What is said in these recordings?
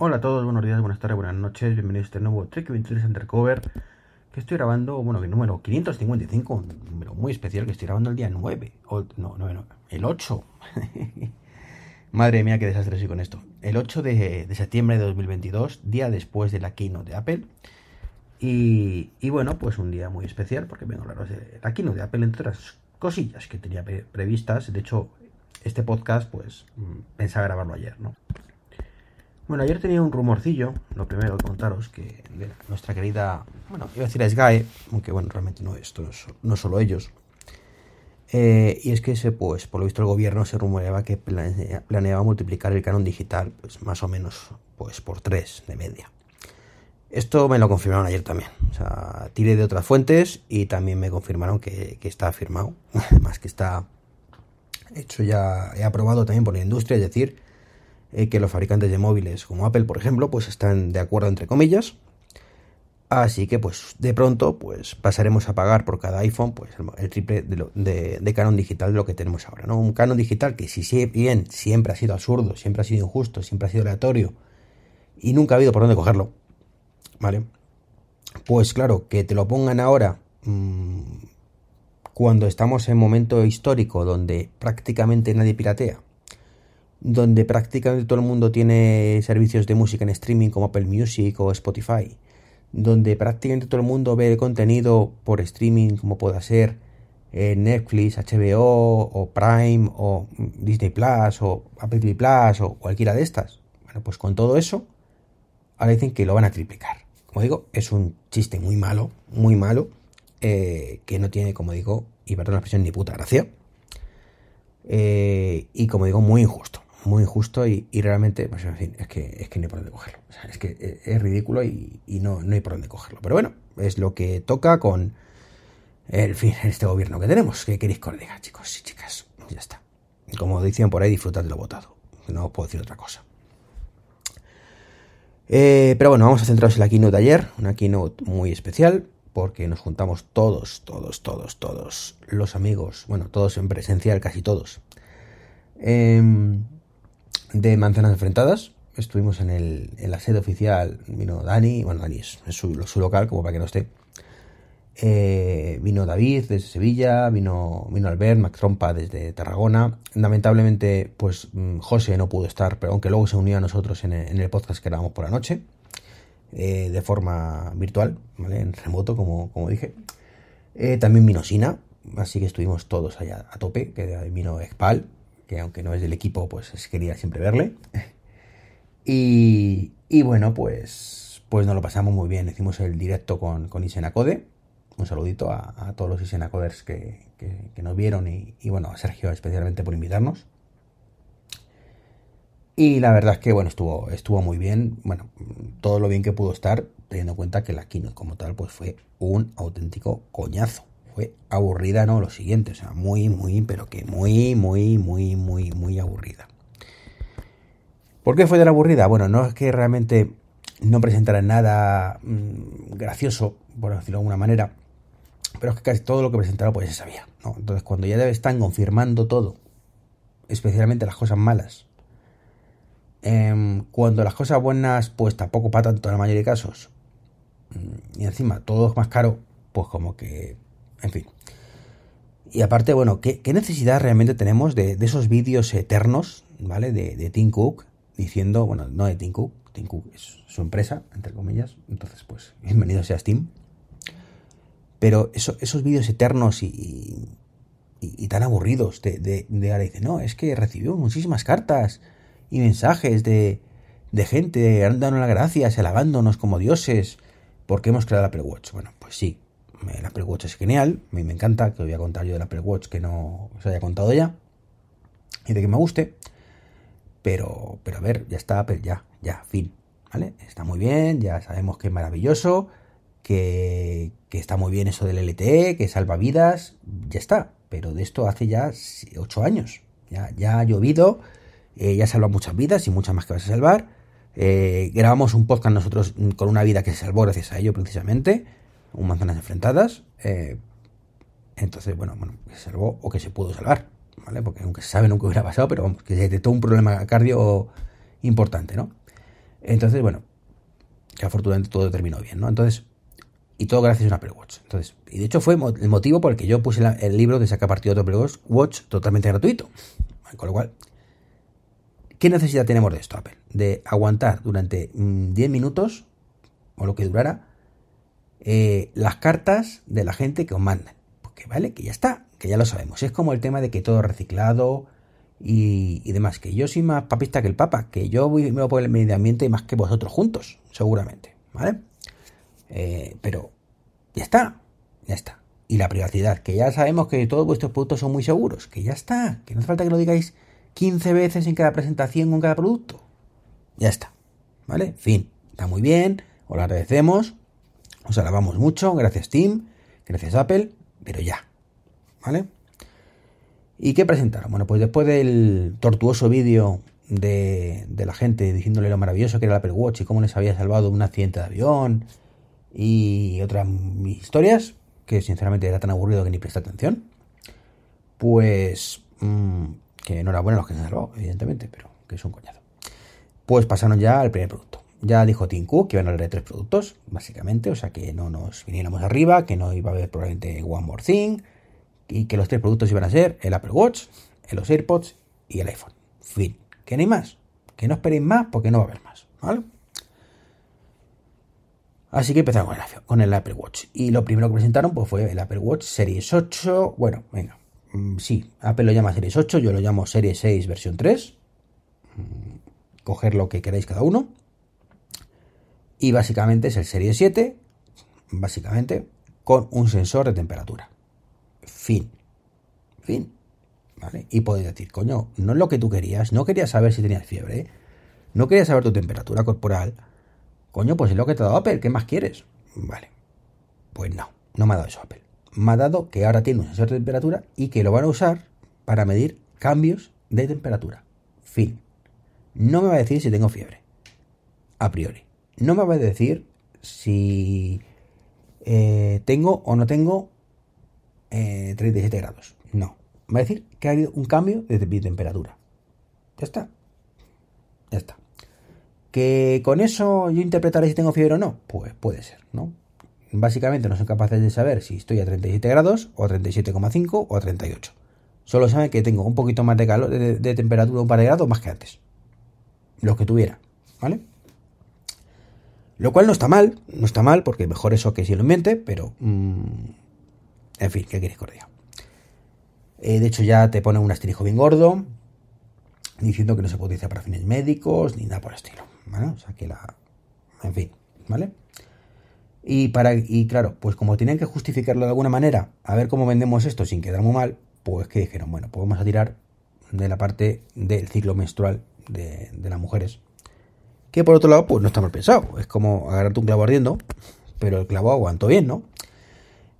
Hola a todos, buenos días, buenas tardes, buenas noches, bienvenidos a este nuevo Trek 23 Undercover que estoy grabando, bueno, el número 555, un número muy especial que estoy grabando el día 9, o, no, no, no, el 8. Madre mía, qué desastre soy con esto. El 8 de, de, septiembre de 2022, día después de la keynote de Apple. Y, y, bueno, pues un día muy especial porque vengo a hablaros de la keynote de Apple, entre otras cosillas que tenía pre previstas. De hecho, este podcast, pues pensaba grabarlo ayer, ¿no? Bueno, ayer tenía un rumorcillo, lo primero que contaros, que nuestra querida, bueno, iba a decir a SGAE, aunque bueno, realmente no, esto no, no solo ellos. Eh, y es que ese, pues, por lo visto el gobierno se rumoreaba que planea, planeaba multiplicar el canon digital, pues más o menos, pues por tres de media. Esto me lo confirmaron ayer también. O sea, tiré de otras fuentes y también me confirmaron que, que está firmado. Además que está hecho ya, he aprobado también por la industria, es decir, eh, que los fabricantes de móviles como Apple, por ejemplo, pues están de acuerdo entre comillas. Así que pues de pronto pues pasaremos a pagar por cada iPhone pues el, triple de, lo, canon digital de lo que tenemos ahora, ¿no? Un canon digital que si bien siempre ha sido absurdo, siempre ha sido injusto, siempre ha sido aleatorio y nunca ha habido por dónde cogerlo, ¿vale? Pues claro, que te lo pongan ahora mmm, cuando estamos en momento histórico donde prácticamente nadie piratea, donde prácticamente todo el mundo tiene servicios de música en streaming como Apple Music o Spotify, donde prácticamente todo el mundo ve contenido por streaming como pueda ser eh, Netflix, HBO o Prime o Disney Plus o Apple TV Plus o cualquiera de estas. Bueno, pues con todo eso, ahora dicen que lo van a triplicar. Como digo, es un chiste muy malo, muy malo, eh, que no tiene, como digo, y perdón la expresión, ni puta gracia. Eh, y como digo, muy injusto muy injusto y, realmente, pues en fin, es que, es que no hay por dónde cogerlo. Es que eh, es ridículo y, no, no hay por dónde cogerlo. Pero bueno, es lo que toca con el fin, este gobierno que tenemos. ¿Qué queréis que os diga, chicos y chicas? Ya está. Como decían por ahí, disfrutad de lo votado. No os puedo decir otra cosa. Eh, pero bueno, vamos a centrarnos en la keynote de ayer, una keynote muy especial, porque nos juntamos todos, todos, todos, todos los amigos, bueno, todos en presencial, casi todos. Eh, de Manzanas Enfrentadas. Estuvimos en, el, en la sede oficial, vino Dani, bueno, Dani es, su, su, local, como para que no esté. Eh, vino David desde Sevilla, vino, vino Albert, Mac Trompa desde Tarragona. Lamentablemente, pues mm, José no pudo estar, pero aunque luego se unió a nosotros en el, en el podcast que grabamos por la noche, eh, de forma virtual, ¿vale? En remoto, como, como dije. Eh, también vino Sina, así que estuvimos todos allá a tope, que vino Expal, que aunque no es del equipo, pues quería siempre verle. Y, y bueno, pues, pues nos lo pasamos muy bien. Hicimos el directo con, con Isenacode. Un saludito a, a todos los Isenacoders que, que, nos vieron y, y, bueno, a Sergio especialmente por invitarnos. Y la verdad es que bueno, estuvo, estuvo muy bien. Bueno, todo lo bien que pudo estar, teniendo en cuenta que la keynote como tal, pues fue un auténtico coñazo aburrida, no, lo siguiente, o sea, muy, muy, pero que muy, muy, muy, muy, muy aburrida. ¿Por qué fue tan aburrida? Bueno, no es que realmente no presentara nada mmm, gracioso, por decirlo de alguna manera, pero es que casi todo lo que presentaron pues se sabía, ¿no? Entonces cuando ya están confirmando todo, especialmente las cosas malas, eh, cuando las cosas buenas pues tampoco para tanto en la mayoría de casos, y encima todo es más caro, pues como que en fin. Y aparte, bueno, ¿qué, necesidad realmente tenemos de, de esos vídeos eternos, ¿vale? De, de, Tim Cook diciendo, bueno, no de Tim Cook, Tim Cook es su empresa, entre comillas, entonces pues bienvenido sea Steam. Pero eso, esos vídeos eternos y, y, y, tan aburridos de, de, de ahora dice, no, es que recibió muchísimas cartas y mensajes de, de gente dándonos las gracias, alabándonos como dioses, porque hemos creado la Apple Watch. Bueno, pues sí, el Apple Watch es genial, a mí me encanta, que os voy a contar yo del Apple Watch que no os haya contado ya, y de que me guste, pero, pero a ver, ya está Apple, ya, ya, fin, ¿vale? Está muy bien, ya sabemos que es maravilloso, que, que está muy bien eso del LTE, que salva vidas, ya está, pero de esto hace ya 8 años, ya, ya ha llovido, eh, ya salva muchas vidas y muchas más que vas a salvar, eh, grabamos un podcast nosotros con una vida que se salvó gracias a ello precisamente, un manzanas enfrentadas. Eh, entonces, bueno, bueno, que se salvó o que se pudo salvar, ¿vale? Porque aunque se sabe nunca hubiera pasado, pero vamos, que se detectó un problema cardio importante, ¿no? Entonces, bueno, que afortunadamente todo terminó bien, ¿no? Entonces, y todo gracias a un Apple Watch. Entonces, y de hecho fue el motivo por el que yo puse el libro de sacar partido de Apple Watch totalmente gratuito. Con lo cual, ¿qué necesidad tenemos de esto, Apple? De aguantar durante 10 mm, minutos, o lo que durara, eh, las cartas de la gente que os mandan. Porque vale, que ya está, que ya lo sabemos. Es como el tema de que todo reciclado y, demás. Que yo soy más papista que el Papa, que yo voy, me voy por el medio ambiente más que vosotros juntos, seguramente. ¿Vale? Eh, pero ya está, ya está. Y la privacidad, que ya sabemos que todos vuestros productos son muy seguros, que ya está, que no hace falta que lo digáis 15 veces en cada presentación con cada producto. Ya está. ¿Vale? Fin. Está muy bien, os lo agradecemos, os alabamos mucho, gracias Tim, gracias Apple, pero ya. ¿Vale? ¿Y qué presentaron? Bueno, pues después del tortuoso vídeo de, de, la gente diciéndole lo maravilloso que era el Apple Watch y cómo les había salvado un accidente de avión y otras historias, que sinceramente era tan aburrido que ni presté atención, pues mmm, que enhorabuena a los que se han salvado, evidentemente, pero que es un coñazo. Pues pasaron ya al primer producto. Ya dijo Tim Cook que iban a hablar de tres productos, básicamente, o sea que no nos viniéramos arriba, que no iba a haber probablemente One More Thing, y que los tres productos iban a ser el Apple Watch, los AirPods y el iPhone. Fin. Que no hay más. Que no esperéis más porque no va a haber más. ¿Vale? Así que empezamos con el, Apple Watch. Y lo primero que presentaron pues, fue el Apple Watch Series 8. Bueno, venga. Mm, sí, Apple lo llama Series 8, yo lo llamo Series 6 versión 3. Mm, coger lo que queráis cada uno. Y básicamente es el Series 7, básicamente, con un sensor de temperatura. Fin. Fin. ¿Vale? Y podéis decir, coño, no es lo que tú querías, no querías saber si tenías fiebre, no querías saber tu temperatura corporal Coño, pues es lo que te ha dado Apple, ¿qué más quieres? Vale. Pues no, no me ha dado eso Apple. Me ha dado que ahora tiene un sensor de temperatura y que lo van a usar para medir cambios de temperatura. Fin. No me va a decir si tengo fiebre. A priori. No me va a decir si eh, tengo o no tengo 37 eh, grados. No. Va a decir que ha habido un cambio de temperatura. Ya está. Ya está. ¿Que con eso yo interpretaré si tengo fiebre o no? Pues puede ser, ¿no? Básicamente no son capaces de saber si estoy a 37 grados o a 37,5 o a 38. Solo saben que tengo un poquito más de calor, de, temperatura, un par de grados más que antes. Lo que tuviera, ¿vale? Lo cual no está mal, no está mal, porque mejor eso que si lo miente, pero... Mm, en fin, ¿qué queréis que eh, de hecho ya te pone un asterisco bien gordo, diciendo que no se puede utilizar para fines médicos, ni nada por el estilo. ¿vale? O sea que la... En fin, ¿vale? Y, para, y claro, pues como tenían que justificarlo de alguna manera, a ver cómo vendemos esto sin quedar muy mal, pues que dijeron, bueno, pues vamos a tirar de la parte del ciclo menstrual de, las mujeres. Que por otro lado, pues no está mal pensado. Es como agarrarte un clavo ardiendo, pero el clavo aguantó bien, ¿no?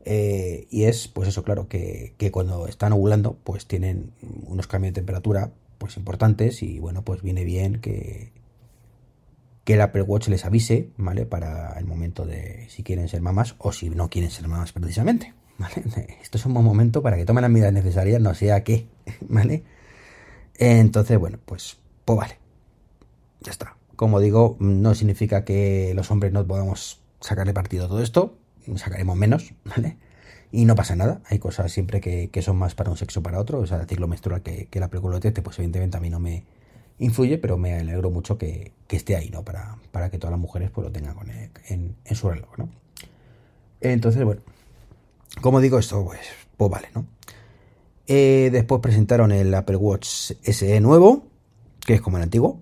Eh, y es, pues eso, claro, que, que, cuando están ovulando, pues tienen unos cambios de temperatura, pues importantes, y bueno, pues viene bien que, que el Apple Watch les avise, ¿vale? Para el momento de si quieren ser mamás o si no quieren ser mamás precisamente, ¿vale? Esto es un buen momento para que tomen las medidas necesarias, no sea que, ¿vale? Entonces, bueno, pues, pues vale. Ya está. Como digo, no significa que los hombres no podamos sacarle partido a todo esto, sacaremos menos, ¿vale? Y no pasa nada, hay cosas siempre que, son más para un sexo o para otro, o sea, decir lo menstrual que, la película de pues evidentemente a mí no me, influye, pero me alegro mucho que, esté ahí, ¿no? Para, para, que todas las mujeres pues, lo tengan en, su reloj, ¿no? Entonces, bueno, como digo, esto pues, pues vale, ¿no? Eh, después presentaron el Apple Watch SE nuevo, que es como el antiguo,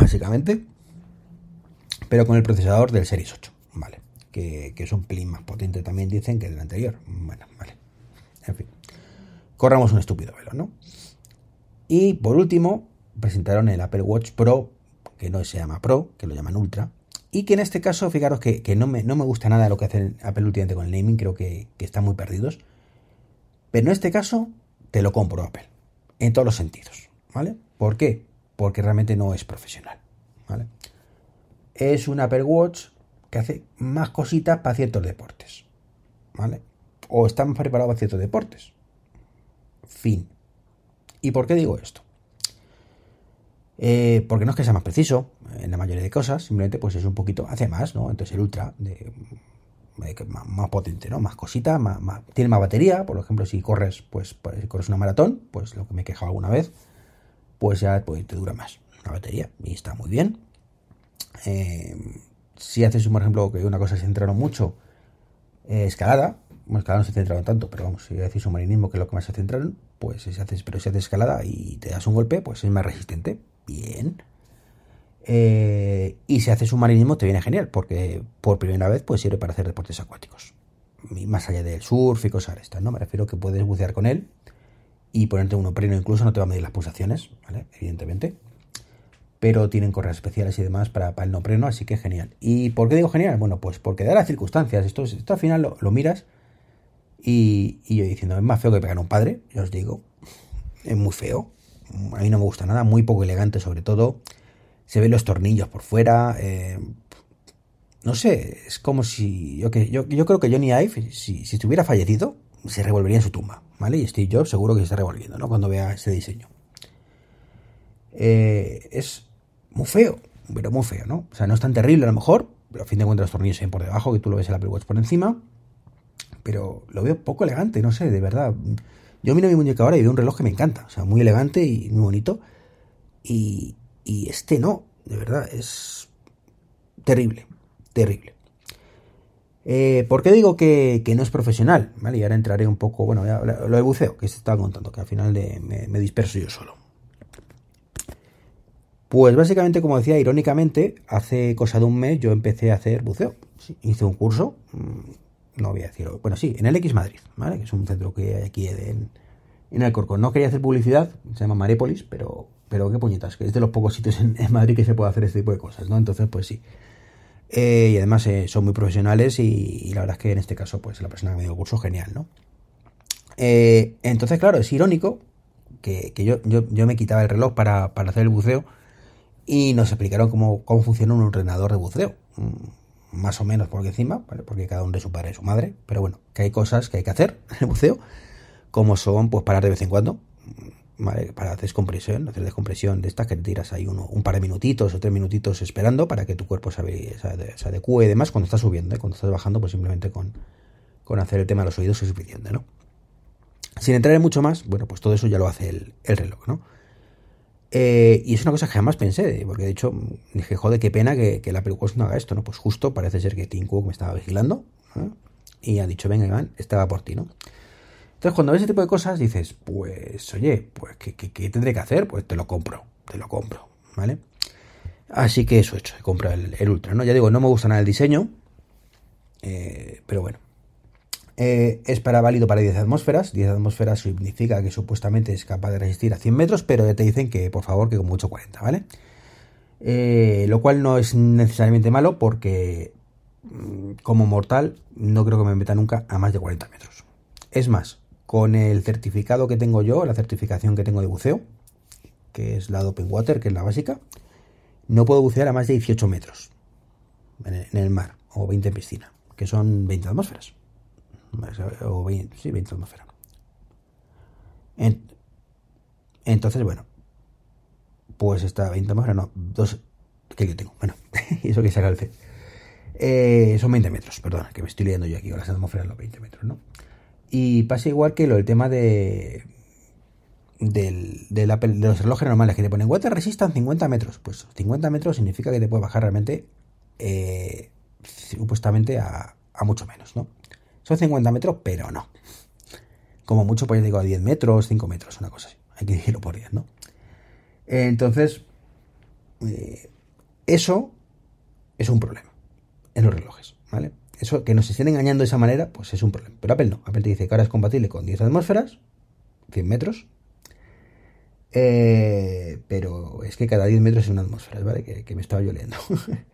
básicamente, pero con el procesador del Series 8, ¿vale? Que, que es un pelín más potente también dicen que el anterior. Bueno, vale. En fin. Corramos un estúpido velo, ¿no? Y por último, presentaron el Apple Watch Pro, que no se llama Pro, que lo llaman Ultra, y que en este caso, fijaros que, no, me, no, me, gusta nada lo que hace Apple últimamente con el naming, creo que, están muy perdidos. Pero en este caso, te lo compro Apple, en todos los sentidos, ¿vale? ¿Por qué? Porque realmente no es profesional, ¿vale? Es un Apple Watch que hace más cositas para ciertos deportes, ¿vale? O está más preparado para ciertos deportes. Fin. ¿Y por qué digo esto? Eh, porque no es que sea más preciso en la mayoría de cosas, simplemente pues es un poquito, hace más, ¿no? Entonces el Ultra, de, más, potente, ¿no? Más cosita, más, tiene más batería, por ejemplo, si corres, pues, pues, si corres una maratón, pues lo que me he quejado alguna vez, pues ya pues, te dura más la batería y está muy bien. Eh, si haces, por ejemplo, que una cosa se centraron mucho, eh, escalada, bueno, escalada no se centraron tanto, pero vamos, si haces submarinismo, que es lo que más se centraron, pues si haces, pero si haces escalada y te das un golpe, pues es más resistente. Bien. Eh, y si haces submarinismo te viene genial, porque por primera vez pues sirve para hacer deportes acuáticos. más allá del surf y cosas estas, ¿no? Me refiero que puedes bucear con él y ponerte un preno incluso, no te va a medir las pulsaciones, ¿vale? Evidentemente. Pero tienen correas especiales y demás para, el no preno, así que genial. ¿Y por qué digo genial? Bueno, pues porque da las circunstancias. Esto, esto al final lo, miras y, y, yo diciendo, es más feo que pegar a un padre, ya os digo. Es muy feo. A mí no me gusta nada, muy poco elegante sobre todo se ven los tornillos por fuera. Eh, no sé, es como si. Yo, que, yo, creo que Johnny Ive, si, si estuviera fallecido, se revolvería en su tumba, ¿vale? Y Steve Jobs seguro que se está revolviendo, ¿no? Cuando vea ese diseño. Eh, es muy feo, pero muy feo, ¿no? O sea, no es tan terrible a lo mejor, pero a fin de cuentas los tornillos se ven por debajo, que tú lo ves en la Apple Watch por encima. Pero lo veo poco elegante, no sé, de verdad. Yo miro mi muñeca ahora y veo un reloj que me encanta, o sea, muy elegante y muy bonito. Y, y este no, de verdad, es terrible, terrible. Eh, ¿Por qué digo que, no es profesional? ¿Vale? Y ahora entraré un poco, bueno, lo de buceo, que se estaba contando, que al final me, disperso yo solo. Pues básicamente, como decía, irónicamente, hace cosa de un mes yo empecé a hacer buceo. hice un curso, mm, no voy a decirlo, bueno, sí, en el X Madrid, ¿vale? Que es un centro que hay aquí en, en Alcorcón. No quería hacer publicidad, se llama Marépolis, pero pero qué puñetas, que es de los pocos sitios en, Madrid que se puede hacer este tipo de cosas, ¿no? Entonces, pues sí. Eh, y además eh, son muy profesionales y, la verdad es que en este caso, pues la persona que me dio el curso, genial, ¿no? Eh, entonces, claro, es irónico que, yo, yo, me quitaba el reloj para, hacer el buceo y nos explicaron cómo, cómo funciona un ordenador de buceo. Mm, más o menos por encima, ¿vale? porque cada uno de su padre y su madre, pero bueno, que hay cosas que hay que hacer en el buceo, como son pues parar de vez en cuando, para hacer descompresión, hacer descompresión de estas que te tiras ahí uno, un par de minutitos o tres minutitos esperando para que tu cuerpo se, adecue y demás cuando estás subiendo, ¿eh? cuando estás bajando, pues simplemente con, hacer el tema de los oídos es suficiente, ¿no? Sin entrar en mucho más, bueno, pues todo eso ya lo hace el, reloj, ¿no? Eh, y es una cosa que jamás pensé, porque de hecho dije, joder, qué pena que, la película no haga esto, ¿no? Pues justo parece ser que Tim Cook me estaba vigilando y ha dicho, venga, Iván, estaba por ti, ¿no? Entonces, cuando ves ese tipo de cosas, dices, pues, oye, pues, ¿qué, tendré que hacer? Pues te lo compro, te lo compro, ¿vale? Así que eso he hecho, he comprado el, Ultra, ¿no? Ya digo, no me gusta nada el diseño, eh, pero bueno. Eh, es para válido para 10 atmósferas. 10 atmósferas significa que supuestamente es capaz de resistir a 100 metros, pero ya te dicen que, por favor, que con mucho 40, ¿vale? Eh, lo cual no es necesariamente malo porque mm, como mortal no creo que me meta nunca a más de 40 metros. Es más, con el certificado que tengo yo, la certificación que tengo de buceo, que es la de Open Water, que es la básica, no puedo bucear a más de 18 metros en el mar, o 20 en piscina, que son 20 atmósferas. O 20, sí, 20 atmósferas. Entonces, bueno, pues está 20 atmósferas, no, dos, que yo tengo, bueno, eso que el C. Eh, son 20 metros, perdón, que me estoy leyendo yo aquí con las atmósferas, los 20 metros, ¿no? Y pasa igual que lo del tema de, del, de, los relojes normales que te ponen water resistan 50 metros. Pues 50 metros significa que te puede bajar realmente eh, supuestamente a, mucho menos, ¿no? Son 50 metros, pero no. Como mucho, pues digo a 10 metros, 5 metros, una cosa así. Hay que decirlo por 10, ¿no? Entonces, eh, eso es un problema en los relojes, ¿vale? Eso que nos estén engañando de esa manera, pues es un problema. Pero Apple no. Apple te dice que ahora es compatible con 10 atmósferas, 100 metros. Eh, pero es que cada 10 metros es una atmósfera, ¿vale? Que, me estaba yo leyendo.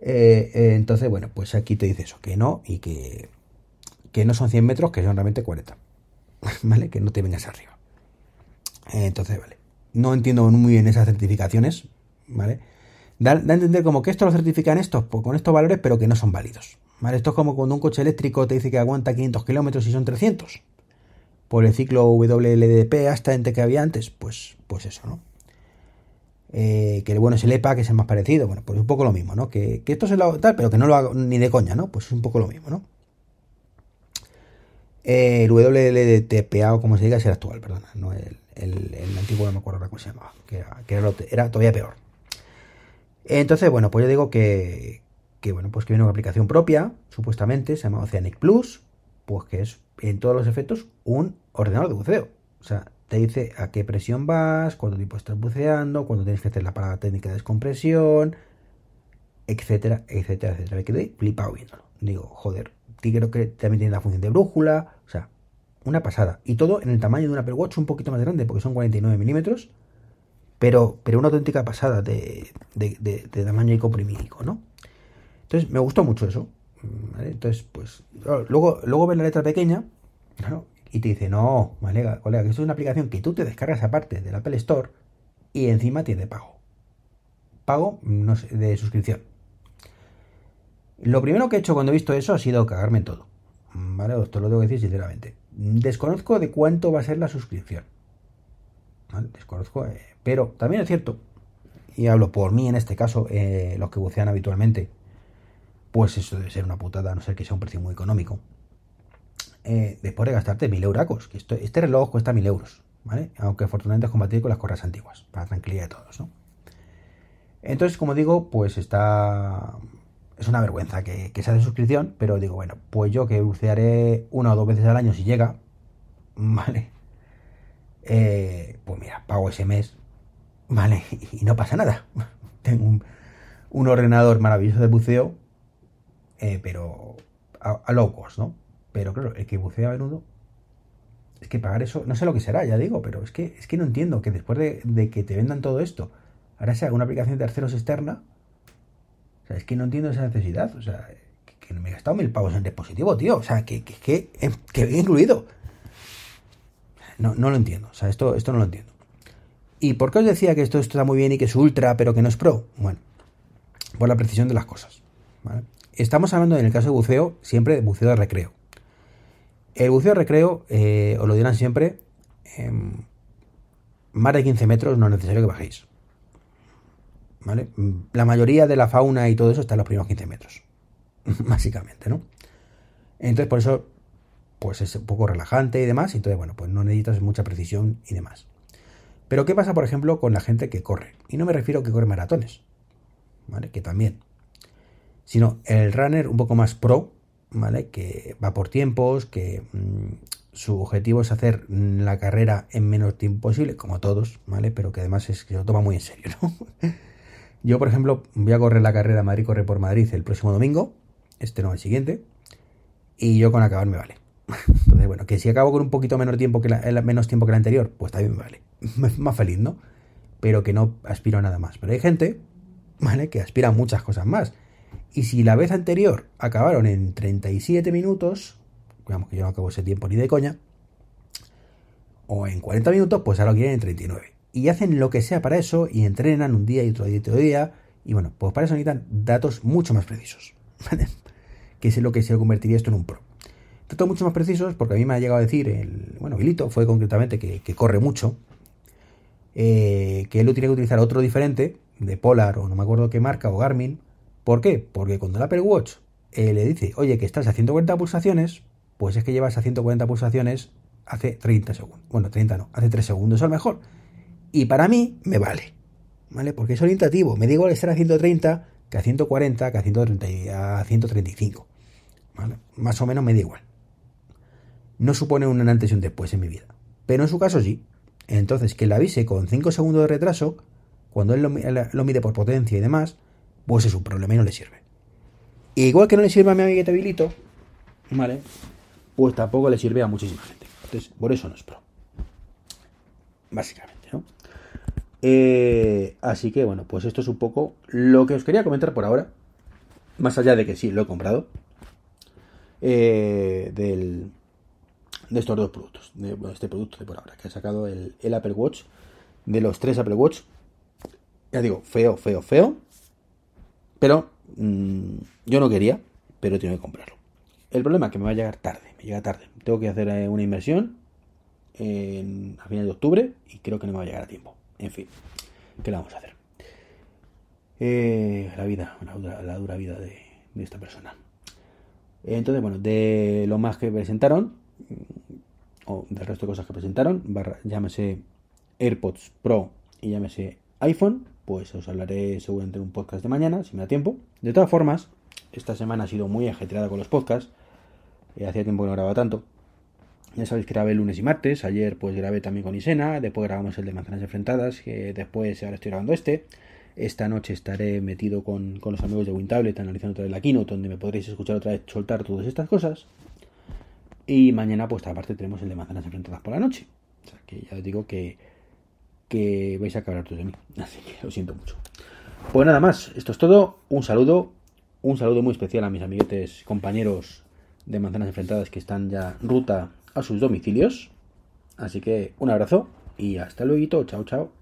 Eh, eh, entonces, bueno, pues aquí te dice eso, que no y que, que no son 100 metros, que son realmente 40. ¿Vale? Que no te vengas arriba. entonces, vale. No entiendo muy bien esas certificaciones, ¿vale? Da, da, a entender como que esto lo certifican estos pues, con estos valores, pero que no son válidos. Esto es como cuando un coche eléctrico te dice que aguanta 500 kilómetros y son 300. Por el ciclo WLDP hasta entre que había antes, pues, pues eso, ¿no? eh, que bueno es el EPA, que es el más parecido. Bueno, pues es un poco lo mismo, ¿no? Que, esto se lo tal, pero que no lo hago ni de coña, ¿no? Pues es un poco lo mismo, ¿no? Eh, el WLTPA o como se diga es el actual, perdona, no el, el, antiguo, no me acuerdo cómo se llamaba, que, era, todavía peor. Entonces, bueno, pues yo digo que, que, bueno, pues que viene una aplicación propia, supuestamente, se llama Oceanic Plus, pues que es en todos los efectos un ordenador de buceo. O sea, te dice a qué presión vas, cuánto tiempo estás buceando, cuándo tienes que hacer la parada técnica de descompresión, etcétera, etcétera, etcétera. Me quedé flipado viéndolo. Digo, joder, creo que también tiene la función de brújula, o sea, una pasada. Y todo en el tamaño de un Apple Watch un poquito más grande, porque son 49 milímetros, pero, pero una auténtica pasada de, tamaño y comprimidico, ¿no? Entonces, me gustó mucho eso. Entonces, pues, luego, luego ves la letra pequeña, y te dice, no, colega, colega, que esto es una aplicación que tú te descargas aparte del Apple Store y encima tiene pago. Pago de suscripción. Lo primero que he hecho cuando he visto eso ha sido cagarme en todo. ¿Vale? Esto lo tengo que decir sinceramente. Desconozco de cuánto va a ser la suscripción. ¿Vale? Desconozco, eh, pero también es cierto, y hablo por mí en este caso, eh, los que bucean habitualmente, pues eso debe ser una putada, a no ser que sea un precio muy económico. Eh, después de gastarte mil euros, que este reloj cuesta mil euros, ¿vale? Aunque afortunadamente es compatible con las correas antiguas, para tranquilidad de todos, ¿no? Entonces, como digo, pues está... Es una vergüenza que, sea de suscripción, pero digo, bueno, pues yo que bucearé una o dos veces al año si llega, ¿vale? Eh, pues mira, pago ese mes, ¿vale? Y, no pasa nada. Tengo un, ordenador maravilloso de buceo, eh, pero a, a low cost, ¿no? Pero claro, el que bucea a menudo, es que pagar eso, no sé lo que será, ya digo, pero es que, es que no entiendo que después de, que te vendan todo esto, ahora sea una aplicación de terceros externa, o sea, es que no entiendo esa necesidad, o sea, que, no me he gastado mil pavos en dispositivo, tío, o sea, que, que, que, he incluido. No, no lo entiendo, o sea, esto, esto no lo entiendo. ¿Y por qué os decía que esto, está muy bien y que es ultra, pero que no es pro? Bueno, por la precisión de las cosas. Estamos hablando en el caso de buceo, siempre de buceo de recreo. El buceo recreo, eh, os lo dirán siempre, em, más de 15 metros no es necesario que bajéis. ¿Vale? La mayoría de la fauna y todo eso está en los primeros 15 metros. Básicamente, ¿no? Entonces, por eso, pues es un poco relajante y demás. Entonces, bueno, pues no necesitas mucha precisión y demás. Pero, ¿qué pasa, por ejemplo, con la gente que corre? Y no me refiero a que corre maratones, ¿vale? Que también. Sino el runner un poco más pro, ¿vale? Que va por tiempos, que mm, su objetivo es hacer la carrera en menos tiempo posible, como todos, ¿vale? Pero que además es que lo toma muy en serio, ¿no? Yo, por ejemplo, voy a correr la carrera Madrid corre por Madrid el próximo domingo, este no el siguiente, y yo con acabar me vale. Entonces, bueno, que si acabo con un poquito menos tiempo que la, menos tiempo que el anterior, pues también me vale. Más feliz, ¿no? Pero que no aspiro a nada más. Pero hay gente, ¿vale? Que aspira a muchas cosas más. Y si la vez anterior acabaron en 37 minutos, digamos que yo no acabo ese tiempo ni de coña, o en 40 minutos, pues ahora quieren en 39. Y hacen lo que sea para eso y entrenan un día y otro día y otro día. Y bueno, pues para eso necesitan datos mucho más precisos. que es lo que se convertiría esto en un pro. Datos mucho más precisos porque a mí me ha llegado a decir, el, bueno, Vilito fue concretamente que, corre mucho, eh, que él lo tiene que utilizar otro diferente, de Polar o no me acuerdo qué marca, o Garmin, ¿Por qué? Porque cuando el Apple Watch eh, le dice, oye, que estás a 140 pulsaciones, pues es que llevas a 140 pulsaciones hace 30 segundos. Bueno, 30 no, hace 3 segundos a lo mejor. Y para mí me vale, ¿vale? Porque es orientativo. Me da igual estar a 130 que a 140, que a, 130, a 135. ¿vale? Más o menos me da igual. No supone un antes y un después en mi vida. Pero en su caso sí. Entonces, que le avise con 5 segundos de retraso, cuando él lo mide por potencia y demás, pues es un problema y no le sirve. igual que no le sirve a mi amiguete Vilito, ¿vale? Pues tampoco le sirve a muchísima gente. Entonces, por eso no es pro. Básicamente, ¿no? Eh, así que, bueno, pues esto es un poco lo que os quería comentar por ahora. Más allá de que sí, lo he comprado. Eh, del, de estos dos productos. De, este producto de por ahora, que ha sacado el, el Apple Watch. De los tres Apple Watch. Ya digo, feo, feo, feo pero mm, yo no quería, pero tengo que comprarlo. El problema es que me va a llegar tarde, me llega tarde. Tengo que hacer eh, una inversión a finales de octubre y creo que no me va a llegar a tiempo. En fin, ¿qué le vamos a hacer? eh, la vida, la dura, la dura vida de, de, esta persona. Entonces, bueno, de lo más que presentaron, o del resto de cosas que presentaron, barra, llámese AirPods Pro y llámese iPhone, pues os hablaré seguramente en un podcast de mañana, si me da tiempo. De todas formas, esta semana ha sido muy ajetreada con los podcasts. Eh, hacía tiempo que no grababa tanto. Ya sabéis que grabé lunes y martes. Ayer pues grabé también con Isena. Después grabamos el de Manzanas Enfrentadas. Que después ahora estoy grabando este. Esta noche estaré metido con, con los amigos de WinTablet analizando otra vez la Keynote, donde me podréis escuchar otra vez soltar todas estas cosas. Y mañana, pues aparte, tenemos el de Manzanas Enfrentadas por la noche. O sea que ya os digo que, que vais a acabar todos de mí. Así que lo siento mucho. Pues nada más, esto es todo. Un saludo. Un saludo muy especial a mis amiguetes, compañeros de Manzanas Enfrentadas que están ya ruta a sus domicilios. Así que un abrazo y hasta luego. Chao, chao.